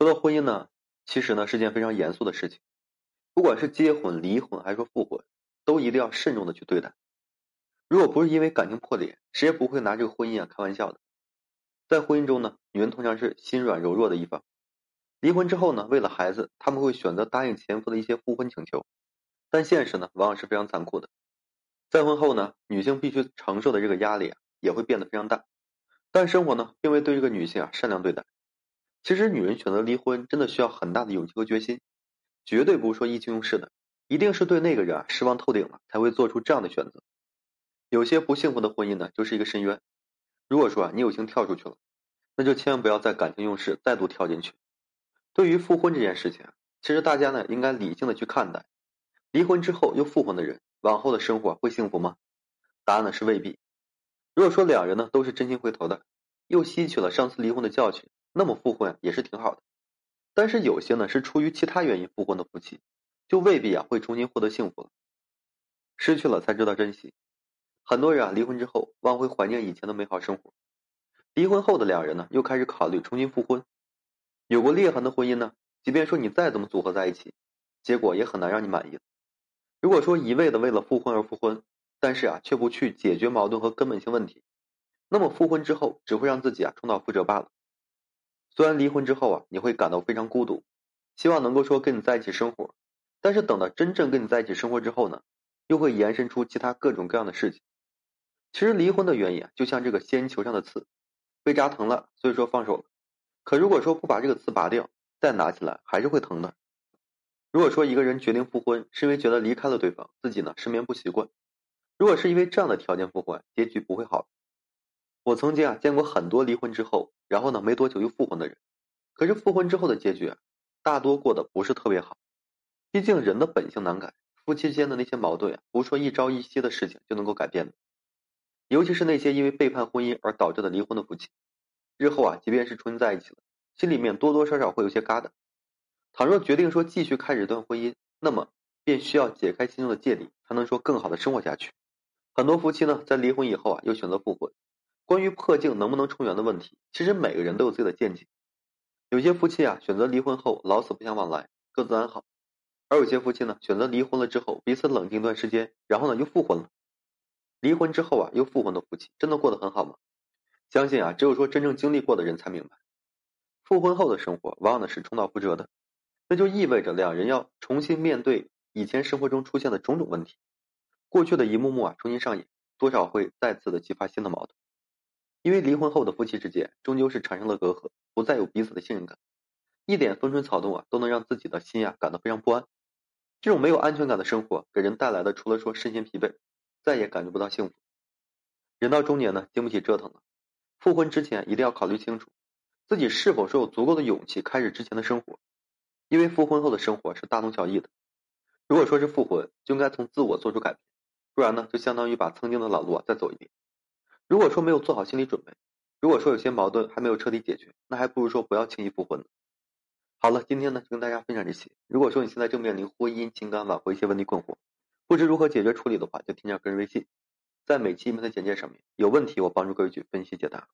说到婚姻呢，其实呢是件非常严肃的事情，不管是结婚、离婚还是说复婚，都一定要慎重的去对待。如果不是因为感情破裂，谁也不会拿这个婚姻啊开玩笑的。在婚姻中呢，女人通常是心软柔弱的一方。离婚之后呢，为了孩子，他们会选择答应前夫的一些复婚请求，但现实呢，往往是非常残酷的。再婚后呢，女性必须承受的这个压力啊，也会变得非常大。但生活呢，并未对这个女性啊善良对待。其实，女人选择离婚真的需要很大的勇气和决心，绝对不是说意气用事的，一定是对那个人啊失望透顶了，才会做出这样的选择。有些不幸福的婚姻呢，就是一个深渊。如果说啊，你有幸跳出去了，那就千万不要再感情用事，再度跳进去。对于复婚这件事情，其实大家呢应该理性的去看待。离婚之后又复婚的人，往后的生活会幸福吗？答案呢是未必。如果说两人呢都是真心回头的，又吸取了上次离婚的教训。那么复婚也是挺好的，但是有些呢是出于其他原因复婚的夫妻，就未必啊会重新获得幸福了。失去了才知道珍惜，很多人啊离婚之后往会怀念以前的美好生活，离婚后的两人呢又开始考虑重新复婚。有过裂痕的婚姻呢，即便说你再怎么组合在一起，结果也很难让你满意。如果说一味的为了复婚而复婚，但是啊却不去解决矛盾和根本性问题，那么复婚之后只会让自己啊重蹈覆辙罢了。虽然离婚之后啊，你会感到非常孤独，希望能够说跟你在一起生活，但是等到真正跟你在一起生活之后呢，又会延伸出其他各种各样的事情。其实离婚的原因啊，就像这个仙人球上的刺，被扎疼了，所以说放手。可如果说不把这个刺拔掉，再拿起来还是会疼的。如果说一个人决定复婚，是因为觉得离开了对方，自己呢失眠不习惯，如果是因为这样的条件复婚，结局不会好。我曾经啊见过很多离婚之后，然后呢没多久又复婚的人，可是复婚之后的结局啊，大多过得不是特别好。毕竟人的本性难改，夫妻间的那些矛盾啊，不是说一朝一夕的事情就能够改变的。尤其是那些因为背叛婚姻而导致的离婚的夫妻，日后啊，即便是重新在一起了，心里面多多少少会有些疙瘩。倘若决定说继续开始一段婚姻，那么便需要解开心中的芥蒂，才能说更好的生活下去。很多夫妻呢，在离婚以后啊，又选择复婚。关于破镜能不能重圆的问题，其实每个人都有自己的见解。有些夫妻啊，选择离婚后老死不相往来，各自安好；而有些夫妻呢，选择离婚了之后彼此冷静一段时间，然后呢又复婚了。离婚之后啊又复婚的夫妻，真的过得很好吗？相信啊，只有说真正经历过的人才明白，复婚后的生活往往呢是重蹈覆辙的，那就意味着两人要重新面对以前生活中出现的种种问题，过去的一幕幕啊重新上演，多少会再次的激发新的矛盾。因为离婚后的夫妻之间终究是产生了隔阂，不再有彼此的信任感，一点风吹草动啊都能让自己的心呀感到非常不安。这种没有安全感的生活给人带来的，除了说身心疲惫，再也感觉不到幸福。人到中年呢，经不起折腾了。复婚之前一定要考虑清楚，自己是否是有足够的勇气开始之前的生活。因为复婚后的生活是大同小异的。如果说是复婚，就应该从自我做出改变，不然呢，就相当于把曾经的老路啊再走一遍。如果说没有做好心理准备，如果说有些矛盾还没有彻底解决，那还不如说不要轻易复婚。好了，今天呢就跟大家分享这些。如果说你现在正面临婚姻、情感挽回一些问题困惑，不知如何解决处理的话，就添加个人微信，在每期音频的简介上面，有问题我帮助各位去分析解答。